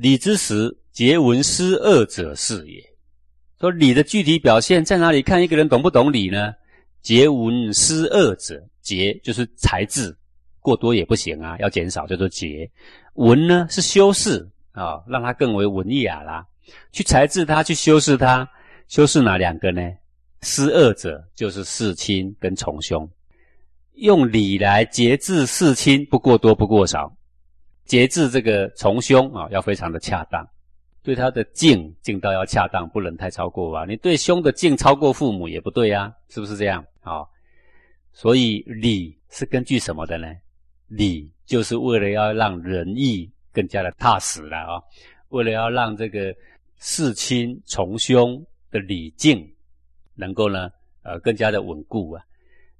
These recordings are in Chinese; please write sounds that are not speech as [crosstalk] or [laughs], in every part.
礼之时，节文思恶者是也。说礼的具体表现在哪里？看一个人懂不懂礼呢？节文思恶者，节就是才智，过多也不行啊，要减少叫做节。文呢是修饰啊，让它更为文雅啦。去裁制它，去修饰它，修饰哪两个呢？思恶者就是事亲跟从兄，用礼来节制事亲，不过多不过少，节制这个从兄啊，要非常的恰当。对他的敬敬到要恰当，不能太超过啊！你对兄的敬超过父母也不对啊，是不是这样？啊，所以礼是根据什么的呢？礼就是为了要让仁义更加的踏实了啊，为了要让这个事亲从兄的礼敬能够呢，呃，更加的稳固啊。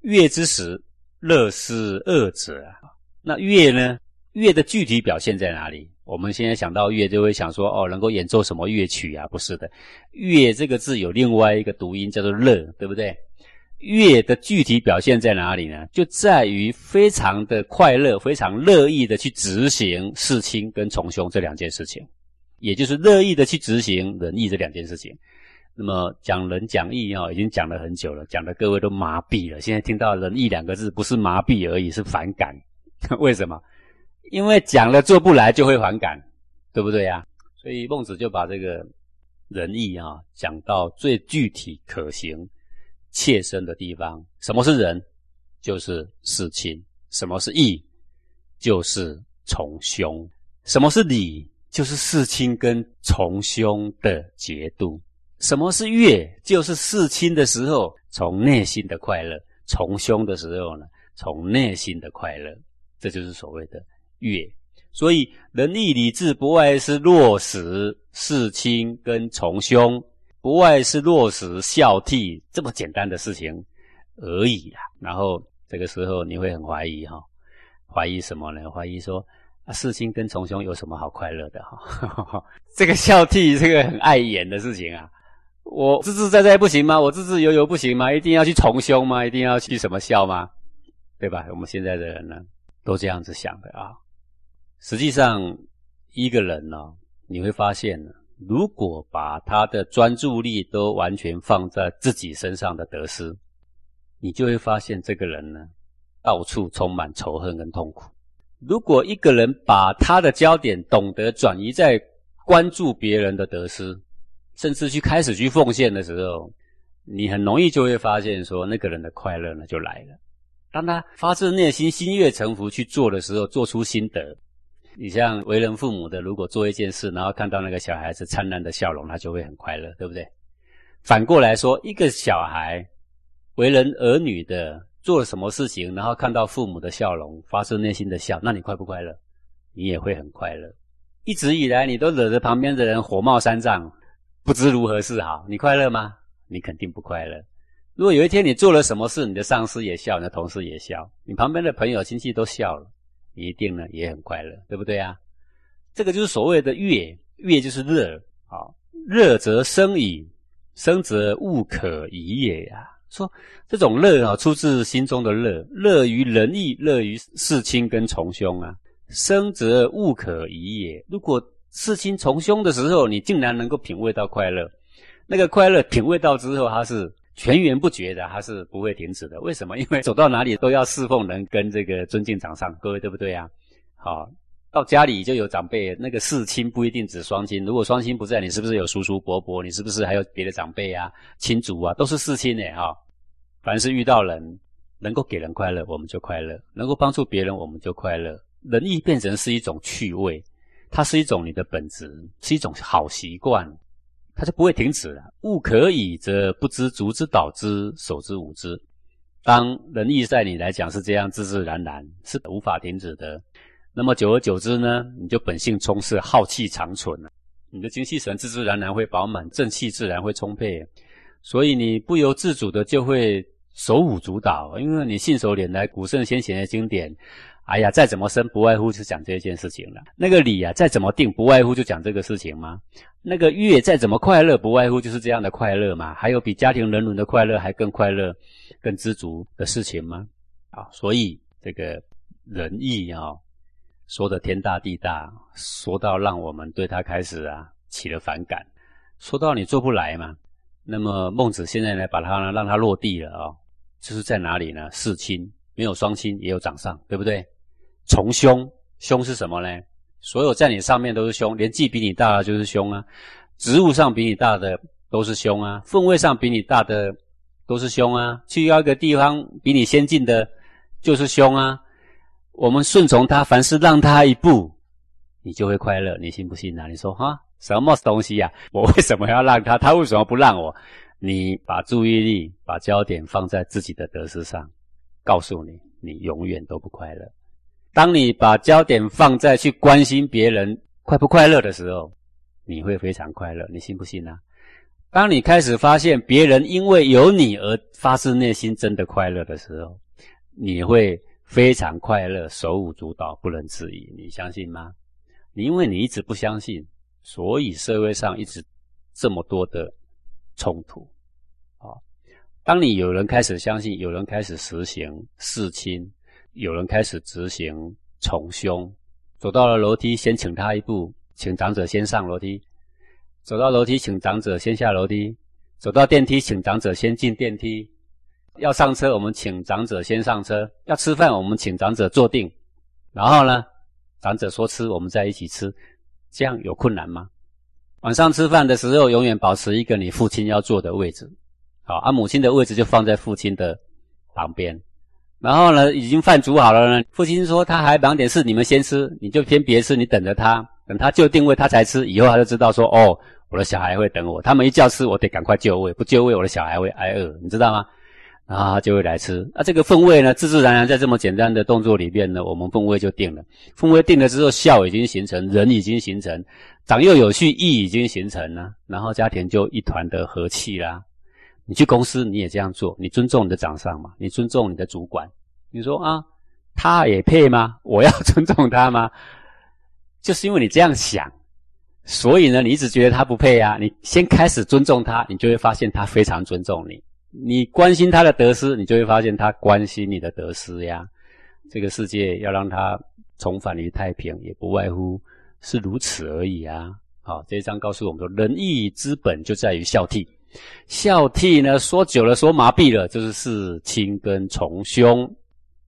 乐之时，乐是恶者啊。那乐呢？乐的具体表现在哪里？我们现在想到乐，就会想说哦，能够演奏什么乐曲啊？不是的，乐这个字有另外一个读音叫做乐，对不对？乐的具体表现在哪里呢？就在于非常的快乐，非常乐意的去执行事亲跟从兄这两件事情，也就是乐意的去执行仁义这两件事情。那么讲仁讲义啊，已经讲了很久了，讲的各位都麻痹了。现在听到仁义两个字，不是麻痹而已，是反感。[laughs] 为什么？因为讲了做不来就会反感，对不对呀？所以孟子就把这个仁义啊讲到最具体可行、切身的地方。什么是仁？就是事亲。什么是义？就是从兄。什么是礼？就是事亲跟从兄的节度。什么是乐？就是事亲的时候从内心的快乐，从兄的时候呢从内心的快乐。这就是所谓的。月，所以仁义礼智不外是落实事亲跟从兄，不外是落实孝悌这么简单的事情而已啊。然后这个时候你会很怀疑哈，怀疑什么呢？怀疑说啊，事亲跟从兄有什么好快乐的哈？[laughs] 这个孝悌这个很碍眼的事情啊，我自自在在不行吗？我自自由由不行吗？一定要去从兄吗？一定要去什么孝吗？对吧？我们现在的人呢，都这样子想的啊。实际上，一个人呢，你会发现，如果把他的专注力都完全放在自己身上的得失，你就会发现这个人呢，到处充满仇恨跟痛苦。如果一个人把他的焦点懂得转移在关注别人的得失，甚至去开始去奉献的时候，你很容易就会发现说，那个人的快乐呢就来了。当他发自内心、心悦诚服去做的时候，做出心得。你像为人父母的，如果做一件事，然后看到那个小孩子灿烂的笑容，他就会很快乐，对不对？反过来说，一个小孩为人儿女的做了什么事情，然后看到父母的笑容，发自内心的笑，那你快不快乐？你也会很快乐。一直以来，你都惹得旁边的人火冒三丈，不知如何是好，你快乐吗？你肯定不快乐。如果有一天你做了什么事，你的上司也笑，你的同事也笑，你旁边的朋友亲戚都笑了。一定呢也很快乐，对不对啊？这个就是所谓的乐，乐就是热啊，热则生矣，生则物可移也呀。说这种乐啊，出自心中的乐，乐于仁义，乐于事亲跟从兄啊。生则物可移也。如果事亲从兄的时候，你竟然能够品味到快乐，那个快乐品味到之后，它是。源源不绝的，它是不会停止的。为什么？[laughs] 因为走到哪里都要侍奉人，跟这个尊敬长上，各位对不对啊？好，到家里就有长辈，那个世亲不一定指双亲。如果双亲不在，你是不是有叔叔伯伯？你是不是还有别的长辈啊？亲族啊，都是世亲诶哈。凡是遇到人，能够给人快乐，我们就快乐；能够帮助别人，我们就快乐。仁义变成是一种趣味，它是一种你的本质，是一种好习惯。它就不会停止了。物可以则不知足之蹈之，守之舞之。当仁义在你来讲是这样自自然然，是无法停止的。那么久而久之呢，你就本性充实，浩气长存了。你的精气神自自然然会饱满，正气自然会充沛。所以你不由自主的就会手舞足蹈，因为你信手拈来古圣先贤的经典。哎呀，再怎么生，不外乎是讲这件事情了。那个理啊，再怎么定，不外乎就讲这个事情吗？那个月再怎么快乐，不外乎就是这样的快乐嘛。还有比家庭人伦的快乐还更快乐、更知足的事情吗？啊，所以这个仁义啊，说的天大地大，说到让我们对他开始啊起了反感，说到你做不来嘛。那么孟子现在呢，把它呢让它落地了啊，就是在哪里呢？世亲没有双亲，也有长上，对不对？从兄，兄是什么呢？所有在你上面都是兄，年纪比你大的就是兄啊，职务上比你大的都是兄啊，分位上比你大的都是兄啊，去要一个地方比你先进的，就是兄啊。我们顺从他，凡事让他一步，你就会快乐。你信不信啊？你说哈，什么东西呀？我为什么要让他？他为什么不让我？你把注意力、把焦点放在自己的得失上，告诉你，你永远都不快乐。当你把焦点放在去关心别人快不快乐的时候，你会非常快乐。你信不信啊？当你开始发现别人因为有你而发自内心真的快乐的时候，你会。非常快乐，手舞足蹈，不能自已。你相信吗？你因为你一直不相信，所以社会上一直这么多的冲突。当你有人开始相信，有人开始实行事亲，有人开始执行从兄，走到了楼梯，先请他一步，请长者先上楼梯；走到楼梯，请长者先下楼梯；走到电梯，请长者先进电梯。要上车，我们请长者先上车；要吃饭，我们请长者坐定。然后呢，长者说吃，我们再一起吃。这样有困难吗？晚上吃饭的时候，永远保持一个你父亲要坐的位置。好，而母亲的位置就放在父亲的旁边。然后呢，已经饭煮好了呢，父亲说他还忙点事，你们先吃，你就先别吃，你等着他，等他就定位他才吃。以后他就知道说，哦，我的小孩会等我，他们一叫吃，我得赶快就位，不就位，我的小孩会挨饿，你知道吗？啊，就会来吃。那这个氛围呢，自自然然在这么简单的动作里面呢，我们氛围就定了。氛围定了之后，孝已经形成，人已经形成，长幼有序，义已经形成了，然后家庭就一团的和气啦。你去公司你也这样做，你尊重你的长上嘛，你尊重你的主管。你说啊，他也配吗？我要 [laughs] 尊重他吗？就是因为你这样想，所以呢，你一直觉得他不配啊。你先开始尊重他，你就会发现他非常尊重你。你关心他的得失，你就会发现他关心你的得失呀。这个世界要让他重返于太平，也不外乎是如此而已啊。好，这一章告诉我们说，仁义之本就在于孝悌。孝悌呢，说久了，说麻痹了，就是事亲跟从兄。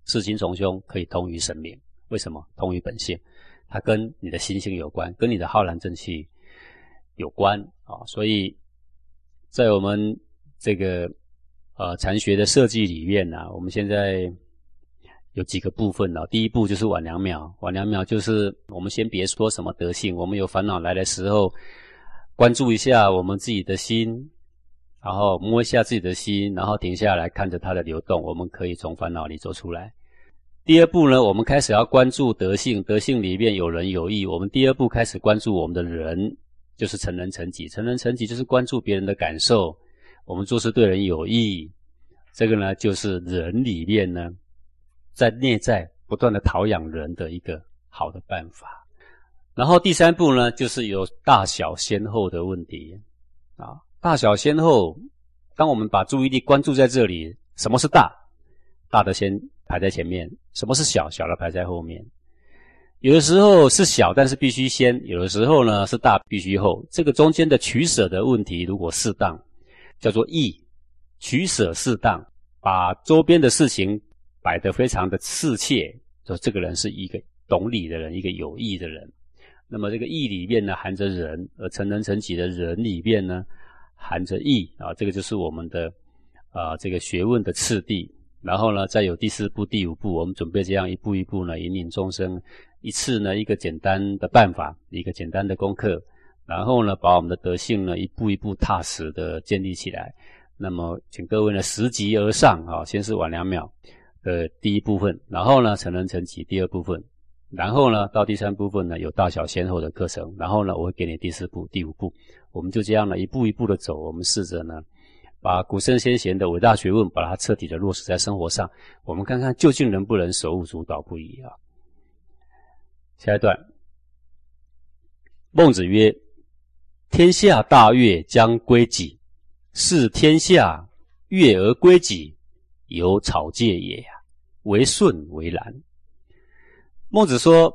事亲从兄可以通于神明，为什么？通于本性，它跟你的心性有关，跟你的浩然正气有关啊。所以在我们这个。呃，禅学的设计里面呢，我们现在有几个部分呢。第一步就是晚两秒，晚两秒就是我们先别说什么德性，我们有烦恼来的时候，关注一下我们自己的心，然后摸一下自己的心，然后停下来看着它的流动，我们可以从烦恼里走出来。第二步呢，我们开始要关注德性，德性里面有仁有义。我们第二步开始关注我们的人，就是成人成己，成人成己就是关注别人的感受。我们做事对人有益，这个呢，就是人里面呢，在内在不断的陶养人的一个好的办法。然后第三步呢，就是有大小先后的问题啊，大小先后。当我们把注意力关注在这里，什么是大？大的先排在前面，什么是小？小的排在后面。有的时候是小，但是必须先；有的时候呢是大，必须后。这个中间的取舍的问题，如果适当。叫做义，取舍适当，把周边的事情摆得非常的适切，说这个人是一个懂礼的人，一个有义的人。那么这个义里面呢，含着仁，而成人成己的人里面呢，含着义啊，这个就是我们的啊这个学问的次第。然后呢，再有第四步、第五步，我们准备这样一步一步呢，引领众生，一次呢一个简单的办法，一个简单的功课。然后呢，把我们的德性呢一步一步踏实的建立起来。那么，请各位呢拾级而上啊，先是晚两秒的第一部分，然后呢成人成己第二部分，然后呢到第三部分呢有大小先后的课程，然后呢我会给你第四步、第五步，我们就这样呢一步一步的走。我们试着呢把古圣先贤的伟大学问，把它彻底的落实在生活上。我们看看究竟能不能手舞足蹈不已啊？下一段，孟子曰。天下大悦将归己，是天下悦而归己，有草芥也呀。为顺为难。孟子说：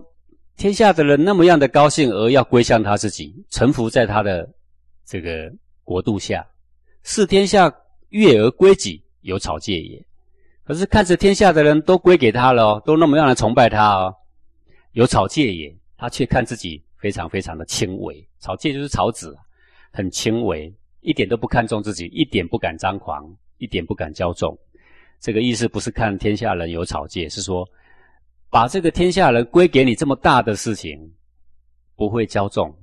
天下的人那么样的高兴，而要归向他自己，臣服在他的这个国度下，视天下悦而归己，有草芥也。可是看着天下的人都归给他了，都那么样的崇拜他哦，有草芥也，他却看自己非常非常的轻微。草芥就是草籽，很轻微，一点都不看重自己，一点不敢张狂，一点不敢骄纵。这个意思不是看天下人有草芥，是说把这个天下人归给你这么大的事情，不会骄纵，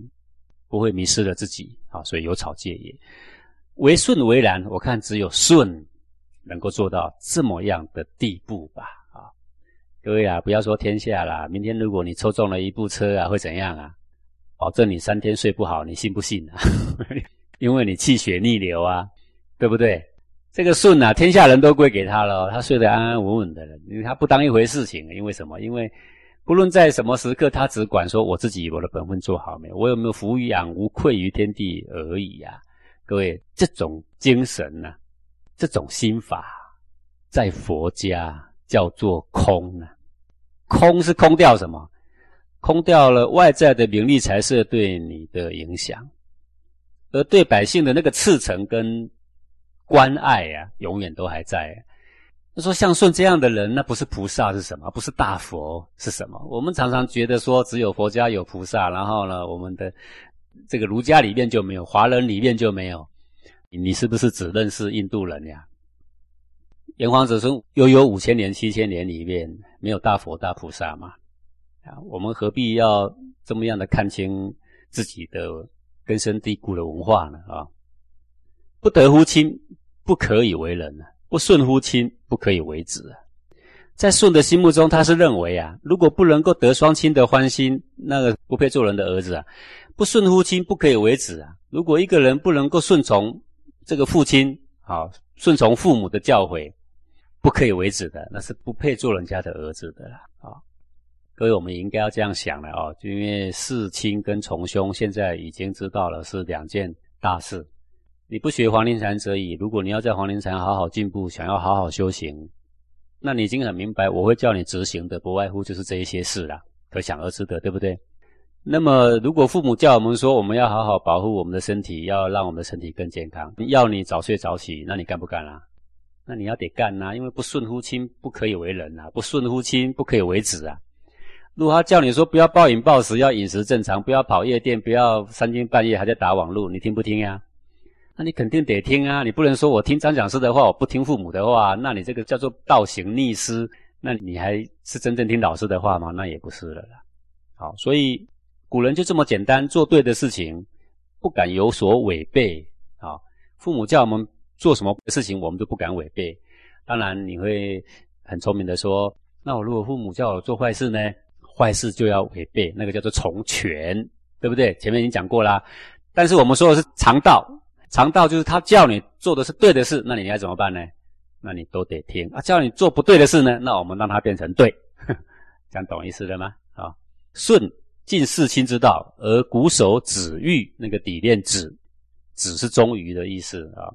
不会迷失了自己啊。所以有草芥也，为顺为然。我看只有顺。能够做到这么样的地步吧？啊，各位啊，不要说天下啦，明天如果你抽中了一部车啊，会怎样啊？保证你三天睡不好，你信不信啊？[laughs] 因为你气血逆流啊，对不对？这个顺啊，天下人都归给他了，他睡得安安稳稳的了，因为他不当一回事情。因为什么？因为不论在什么时刻，他只管说我自己我的本分做好没有，我有没有抚养无愧于天地而已呀？各位，这种精神呢？这种心法，在佛家叫做空呢。空是空掉什么？空掉了外在的名利财色对你的影响，而对百姓的那个赤诚跟关爱啊，永远都还在。他说像顺这样的人，那不是菩萨是什么？不是大佛是什么？我们常常觉得说，只有佛家有菩萨，然后呢，我们的这个儒家里面就没有，华人里面就没有。你是不是只认识印度人呀？炎黄子孙悠悠五千年、七千年里面，没有大佛、大菩萨吗？啊，我们何必要这么样的看清自己的根深蒂固的文化呢？啊，不得乎亲，不可以为人啊；不顺乎亲，不可以为子啊。在舜的心目中，他是认为啊，如果不能够得双亲的欢心，那个不配做人的儿子啊；不顺乎亲，不可以为子啊。如果一个人不能够顺从，这个父亲啊，顺从父母的教诲，不可以为子的，那是不配做人家的儿子的啦啊！各位，我们应该要这样想了哦，就因为世亲跟从兄现在已经知道了是两件大事。你不学黄庭禅则已，如果你要在黄庭禅好好进步，想要好好修行，那你已经很明白，我会叫你执行的，不外乎就是这一些事了，可想而知的，对不对？那么，如果父母叫我们说我们要好好保护我们的身体，要让我们的身体更健康，要你早睡早起，那你干不干啊？那你要得干呐，因为不顺乎亲，不可以为人呐；不顺乎亲，不可以为子啊。如果他叫你说不要暴饮暴食，要饮食正常，不要跑夜店，不要三更半夜还在打网络，你听不听呀？那你肯定得听啊！你不能说我听张讲师的话，我不听父母的话，那你这个叫做倒行逆施，那你还是真正听老师的话吗？那也不是了啦。好，所以。古人就这么简单，做对的事情，不敢有所违背啊。父母叫我们做什么事情，我们都不敢违背。当然，你会很聪明的说：“那我如果父母叫我做坏事呢？坏事就要违背，那个叫做从权，对不对？”前面已经讲过啦。但是我们说的是常道，常道就是他叫你做的是对的事，那你该怎么办呢？那你都得听啊。叫你做不对的事呢，那我们让它变成对，[laughs] 这样懂意思了吗？啊，顺。尽世亲之道，而鼓手子欲那个底链子，子是忠于的意思啊。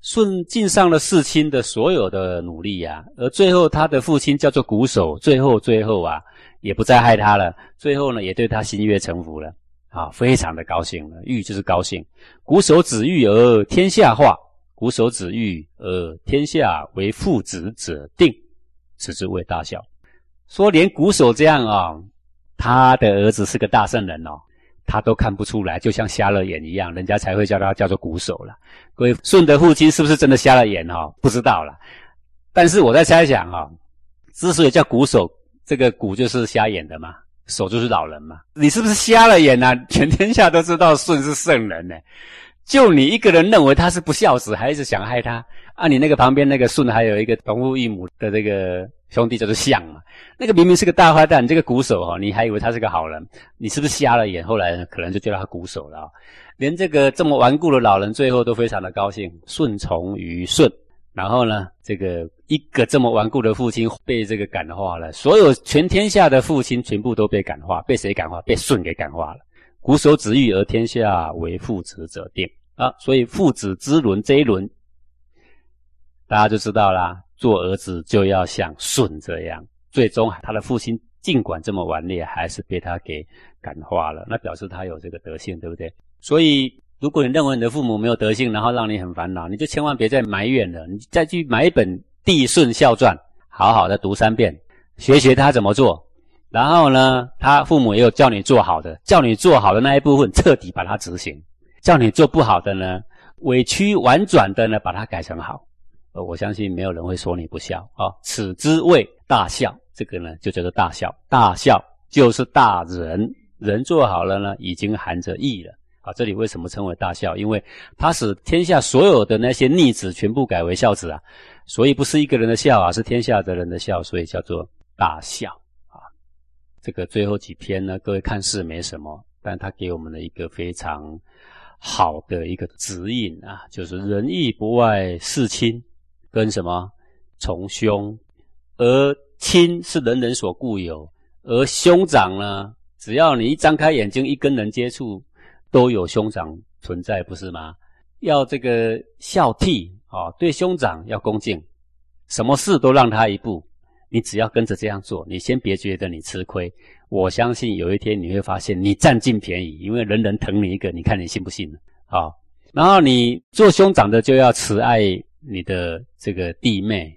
舜尽上了世亲的所有的努力呀，而最后他的父亲叫做鼓手，最后最后啊，也不再害他了。最后呢，也对他心悦诚服了啊，非常的高兴了。欲就是高兴，鼓手子欲而天下化，鼓手子欲而天下为父子者定，此之谓大孝。说连鼓手这样啊。他的儿子是个大圣人哦，他都看不出来，就像瞎了眼一样，人家才会叫他叫做鼓手了。各位，舜的父亲是不是真的瞎了眼哦？不知道了。但是我在猜想啊，之所以叫鼓手，这个鼓就是瞎眼的嘛，手就是老人嘛。你是不是瞎了眼啊？全天下都知道舜是圣人呢，就你一个人认为他是不孝子，还是想害他？啊，你那个旁边那个舜还有一个同父异母的这个。兄弟叫做象嘛，那个明明是个大坏蛋，这个鼓手哈，你还以为他是个好人，你是不是瞎了眼？后来可能就叫他鼓手了啊。连这个这么顽固的老人，最后都非常的高兴，顺从于舜。然后呢，这个一个这么顽固的父亲被这个感化了，所有全天下的父亲全部都被感化，被谁感化？被舜给感化了。鼓手子欲而天下为父子者定啊，所以父子之伦这一轮，大家就知道啦。做儿子就要像舜这样，最终他的父亲尽管这么顽劣，还是被他给感化了，那表示他有这个德性，对不对？所以，如果你认为你的父母没有德性，然后让你很烦恼，你就千万别再埋怨了，你再去买一本《帝舜孝传》，好好的读三遍，学学他怎么做。然后呢，他父母也有叫你做好的，叫你做好的那一部分彻底把它执行；叫你做不好的呢，委屈婉转的呢把它改成好。呃，我相信没有人会说你不孝啊，此之谓大孝。这个呢，就叫做大孝。大孝就是大仁，人做好了呢，已经含着义了。啊，这里为什么称为大孝？因为他使天下所有的那些逆子全部改为孝子啊，所以不是一个人的孝啊，是天下的人的孝，所以叫做大孝啊。这个最后几篇呢，各位看似没什么，但他给我们的一个非常好的一个指引啊，就是仁义不外事亲，跟什么从兄，而。亲是人人所固有，而兄长呢？只要你一张开眼睛，一跟人接触，都有兄长存在，不是吗？要这个孝悌啊，对兄长要恭敬，什么事都让他一步。你只要跟着这样做，你先别觉得你吃亏。我相信有一天你会发现你占尽便宜，因为人人疼你一个，你看你信不信呢？好，然后你做兄长的就要慈爱你的这个弟妹。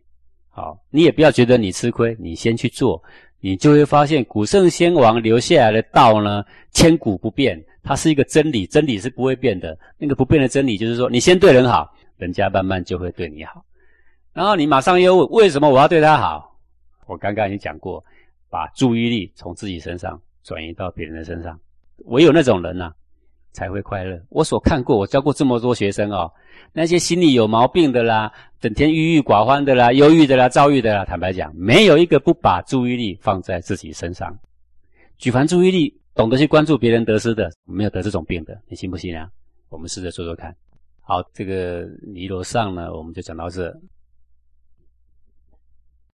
好，你也不要觉得你吃亏，你先去做，你就会发现古圣先王留下来的道呢，千古不变，它是一个真理，真理是不会变的。那个不变的真理就是说，你先对人好，人家慢慢就会对你好。然后你马上又问，为什么我要对他好？我刚刚已经讲过，把注意力从自己身上转移到别人的身上，唯有那种人呐。才会快乐。我所看过，我教过这么多学生哦，那些心里有毛病的啦，整天郁郁寡欢的啦，忧郁的啦，躁郁的啦，坦白讲，没有一个不把注意力放在自己身上，举凡注意力，懂得去关注别人得失的，没有得这种病的，你信不信啊？我们试着做做看。好，这个尼罗上呢，我们就讲到这。